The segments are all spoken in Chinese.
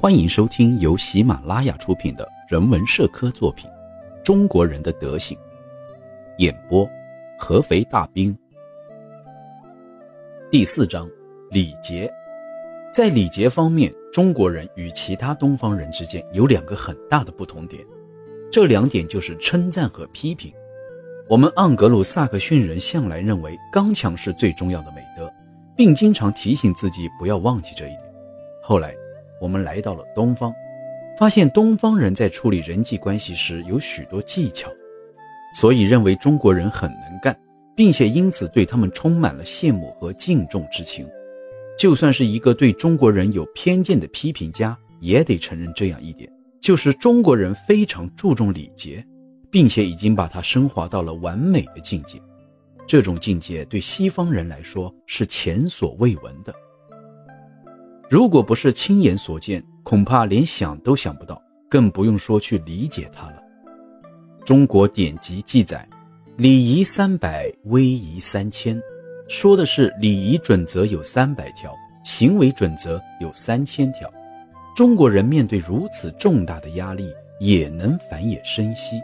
欢迎收听由喜马拉雅出品的人文社科作品《中国人的德行》，演播：合肥大兵。第四章：礼节。在礼节方面，中国人与其他东方人之间有两个很大的不同点，这两点就是称赞和批评。我们盎格鲁撒克逊人向来认为刚强是最重要的美德，并经常提醒自己不要忘记这一点。后来。我们来到了东方，发现东方人在处理人际关系时有许多技巧，所以认为中国人很能干，并且因此对他们充满了羡慕和敬重之情。就算是一个对中国人有偏见的批评家，也得承认这样一点：就是中国人非常注重礼节，并且已经把它升华到了完美的境界。这种境界对西方人来说是前所未闻的。如果不是亲眼所见，恐怕连想都想不到，更不用说去理解它了。中国典籍记载，礼仪三百，威仪三千，说的是礼仪准则有三百条，行为准则有三千条。中国人面对如此重大的压力，也能繁衍生息，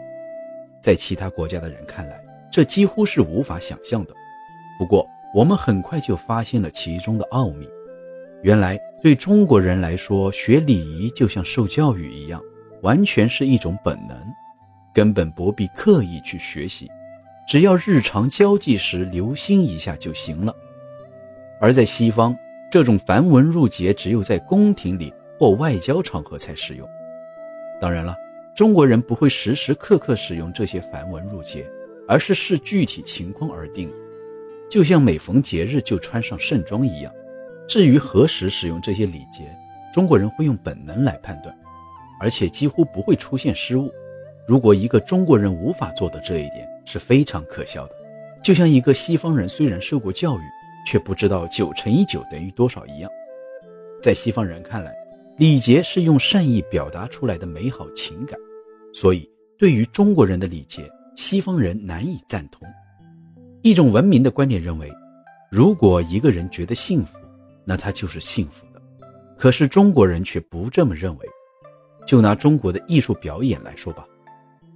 在其他国家的人看来，这几乎是无法想象的。不过，我们很快就发现了其中的奥秘。原来对中国人来说，学礼仪就像受教育一样，完全是一种本能，根本不必刻意去学习，只要日常交际时留心一下就行了。而在西方，这种繁文缛节只有在宫廷里或外交场合才使用。当然了，中国人不会时时刻刻使用这些繁文缛节，而是视具体情况而定，就像每逢节日就穿上盛装一样。至于何时使用这些礼节，中国人会用本能来判断，而且几乎不会出现失误。如果一个中国人无法做到这一点，是非常可笑的。就像一个西方人虽然受过教育，却不知道九乘以九等于多少一样。在西方人看来，礼节是用善意表达出来的美好情感，所以对于中国人的礼节，西方人难以赞同。一种文明的观点认为，如果一个人觉得幸福，那他就是幸福的，可是中国人却不这么认为。就拿中国的艺术表演来说吧，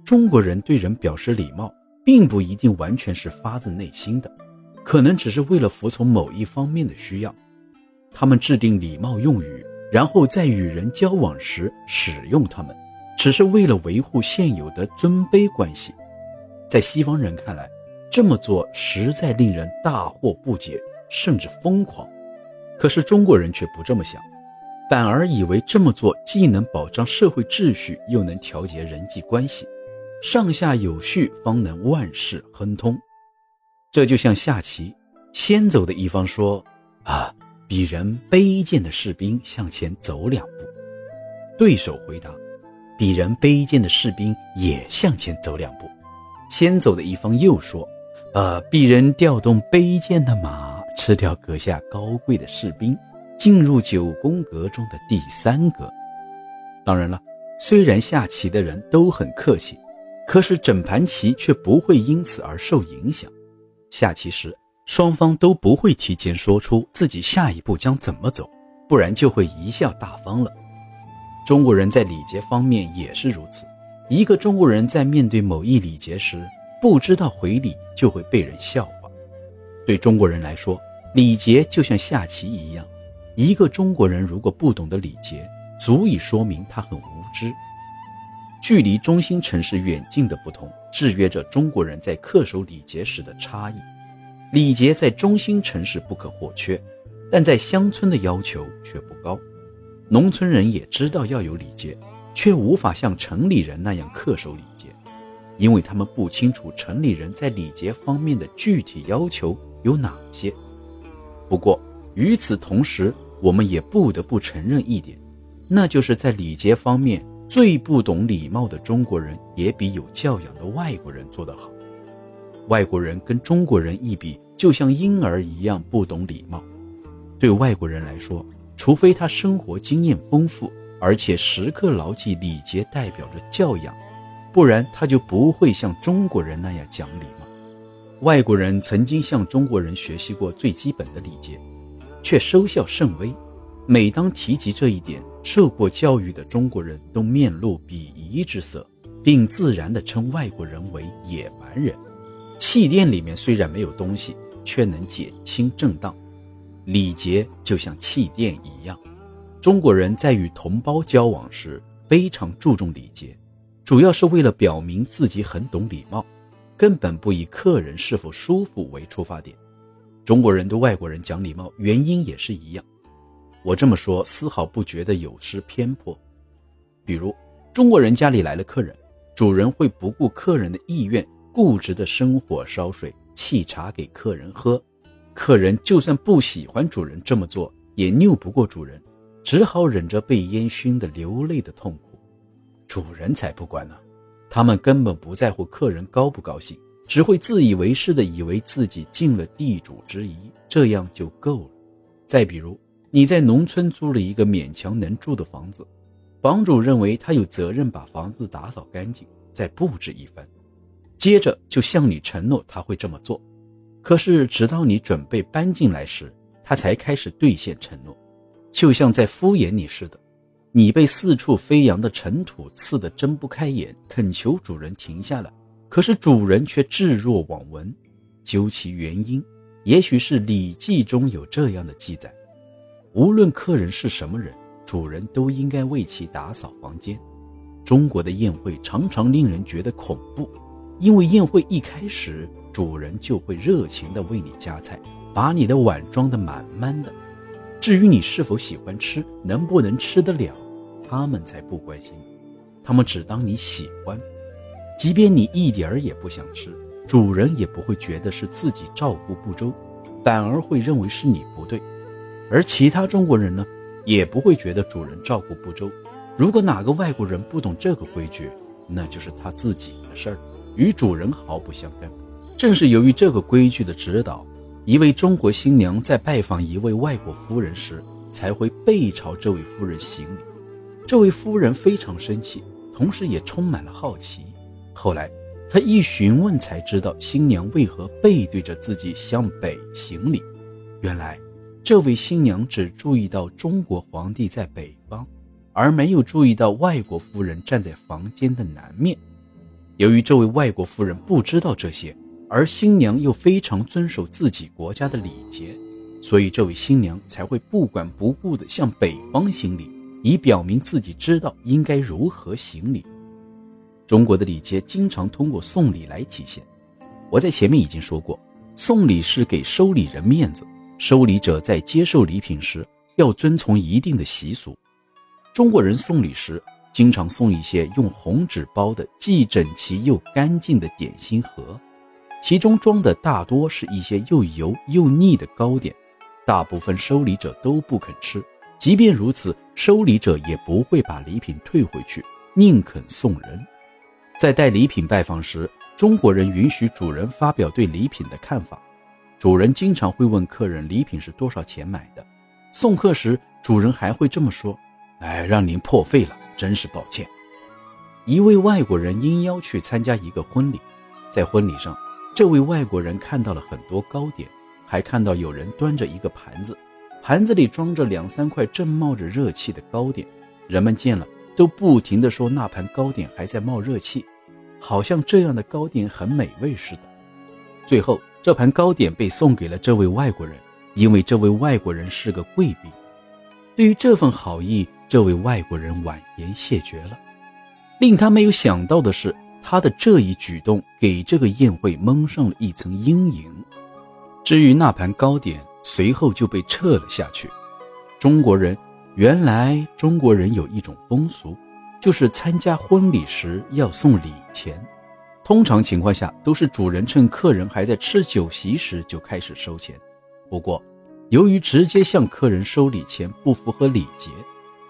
中国人对人表示礼貌，并不一定完全是发自内心的，可能只是为了服从某一方面的需要。他们制定礼貌用语，然后在与人交往时使用它们，只是为了维护现有的尊卑关系。在西方人看来，这么做实在令人大惑不解，甚至疯狂。可是中国人却不这么想，反而以为这么做既能保障社会秩序，又能调节人际关系，上下有序，方能万事亨通。这就像下棋，先走的一方说：“啊，鄙人卑贱的士兵向前走两步。”对手回答：“鄙人卑贱的士兵也向前走两步。”先走的一方又说：“呃，鄙人调动卑贱的马。”吃掉阁下高贵的士兵，进入九宫格中的第三格。当然了，虽然下棋的人都很客气，可是整盘棋却不会因此而受影响。下棋时，双方都不会提前说出自己下一步将怎么走，不然就会贻笑大方了。中国人在礼节方面也是如此。一个中国人在面对某一礼节时，不知道回礼，就会被人笑话。对中国人来说，礼节就像下棋一样，一个中国人如果不懂得礼节，足以说明他很无知。距离中心城市远近的不同，制约着中国人在恪守礼节时的差异。礼节在中心城市不可或缺，但在乡村的要求却不高。农村人也知道要有礼节，却无法像城里人那样恪守礼节，因为他们不清楚城里人在礼节方面的具体要求有哪些。不过，与此同时，我们也不得不承认一点，那就是在礼节方面最不懂礼貌的中国人，也比有教养的外国人做得好。外国人跟中国人一比，就像婴儿一样不懂礼貌。对外国人来说，除非他生活经验丰富，而且时刻牢记礼节代表着教养，不然他就不会像中国人那样讲理。外国人曾经向中国人学习过最基本的礼节，却收效甚微。每当提及这一点，受过教育的中国人都面露鄙夷之色，并自然地称外国人为野蛮人。气垫里面虽然没有东西，却能减轻震荡。礼节就像气垫一样，中国人在与同胞交往时非常注重礼节，主要是为了表明自己很懂礼貌，根本不以客人是否舒服为出发点。中国人对外国人讲礼貌，原因也是一样。我这么说丝毫不觉得有失偏颇。比如，中国人家里来了客人，主人会不顾客人的意愿，固执的生火烧水、沏茶给客人喝。客人就算不喜欢主人这么做，也拗不过主人，只好忍着被烟熏的流泪的痛苦。主人才不管呢，他们根本不在乎客人高不高兴，只会自以为是的以为自己尽了地主之谊，这样就够了。再比如，你在农村租了一个勉强能住的房子，房主认为他有责任把房子打扫干净，再布置一番，接着就向你承诺他会这么做。可是直到你准备搬进来时，他才开始兑现承诺，就像在敷衍你似的。你被四处飞扬的尘土刺得睁不开眼，恳求主人停下来，可是主人却置若罔闻。究其原因，也许是《礼记》中有这样的记载。无论客人是什么人，主人都应该为其打扫房间。中国的宴会常常令人觉得恐怖，因为宴会一开始，主人就会热情地为你夹菜，把你的碗装得满满的。至于你是否喜欢吃，能不能吃得了，他们才不关心。他们只当你喜欢，即便你一点儿也不想吃，主人也不会觉得是自己照顾不周，反而会认为是你不对。而其他中国人呢，也不会觉得主人照顾不周。如果哪个外国人不懂这个规矩，那就是他自己的事儿，与主人毫不相干。正是由于这个规矩的指导，一位中国新娘在拜访一位外国夫人时，才会背朝这位夫人行礼。这位夫人非常生气，同时也充满了好奇。后来，她一询问才知道新娘为何背对着自己向北行礼。原来。这位新娘只注意到中国皇帝在北方，而没有注意到外国夫人站在房间的南面。由于这位外国夫人不知道这些，而新娘又非常遵守自己国家的礼节，所以这位新娘才会不管不顾地向北方行礼，以表明自己知道应该如何行礼。中国的礼节经常通过送礼来体现。我在前面已经说过，送礼是给收礼人面子。收礼者在接受礼品时要遵从一定的习俗。中国人送礼时经常送一些用红纸包的既整齐又干净的点心盒，其中装的大多是一些又油又腻的糕点，大部分收礼者都不肯吃。即便如此，收礼者也不会把礼品退回去，宁肯送人。在带礼品拜访时，中国人允许主人发表对礼品的看法。主人经常会问客人礼品是多少钱买的，送客时主人还会这么说：“哎，让您破费了，真是抱歉。”一位外国人应邀去参加一个婚礼，在婚礼上，这位外国人看到了很多糕点，还看到有人端着一个盘子，盘子里装着两三块正冒着热气的糕点，人们见了都不停地说那盘糕点还在冒热气，好像这样的糕点很美味似的。最后。这盘糕点被送给了这位外国人，因为这位外国人是个贵宾。对于这份好意，这位外国人婉言谢绝了。令他没有想到的是，他的这一举动给这个宴会蒙上了一层阴影。至于那盘糕点，随后就被撤了下去。中国人原来中国人有一种风俗，就是参加婚礼时要送礼钱。通常情况下，都是主人趁客人还在吃酒席时就开始收钱。不过，由于直接向客人收礼钱不符合礼节，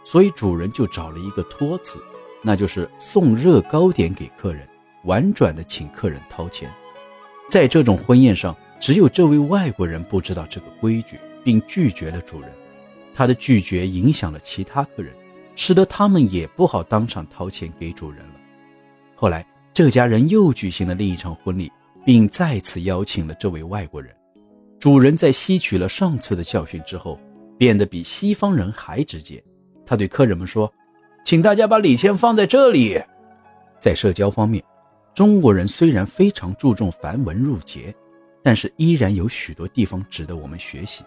所以主人就找了一个托词，那就是送热糕点给客人，婉转的请客人掏钱。在这种婚宴上，只有这位外国人不知道这个规矩，并拒绝了主人。他的拒绝影响了其他客人，使得他们也不好当场掏钱给主人了。后来。这家人又举行了另一场婚礼，并再次邀请了这位外国人。主人在吸取了上次的教训之后，变得比西方人还直接。他对客人们说：“请大家把礼钱放在这里。”在社交方面，中国人虽然非常注重繁文缛节，但是依然有许多地方值得我们学习。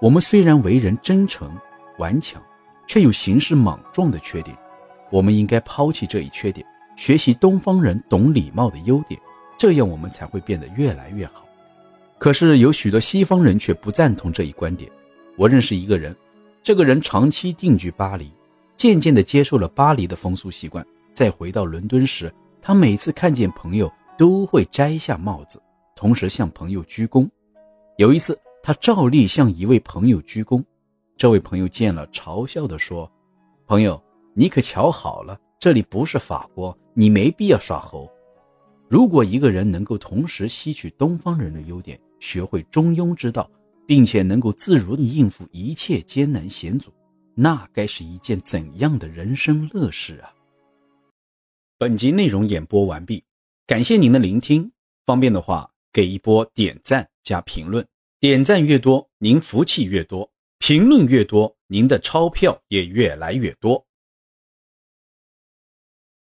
我们虽然为人真诚顽强，却有行事莽撞的缺点。我们应该抛弃这一缺点，学习东方人懂礼貌的优点，这样我们才会变得越来越好。可是有许多西方人却不赞同这一观点。我认识一个人。这个人长期定居巴黎，渐渐地接受了巴黎的风俗习惯。再回到伦敦时，他每次看见朋友都会摘下帽子，同时向朋友鞠躬。有一次，他照例向一位朋友鞠躬，这位朋友见了，嘲笑地说：“朋友，你可瞧好了，这里不是法国，你没必要耍猴。”如果一个人能够同时吸取东方人的优点，学会中庸之道。并且能够自如地应付一切艰难险阻，那该是一件怎样的人生乐事啊！本集内容演播完毕，感谢您的聆听。方便的话，给一波点赞加评论，点赞越多，您福气越多；评论越多，您的钞票也越来越多。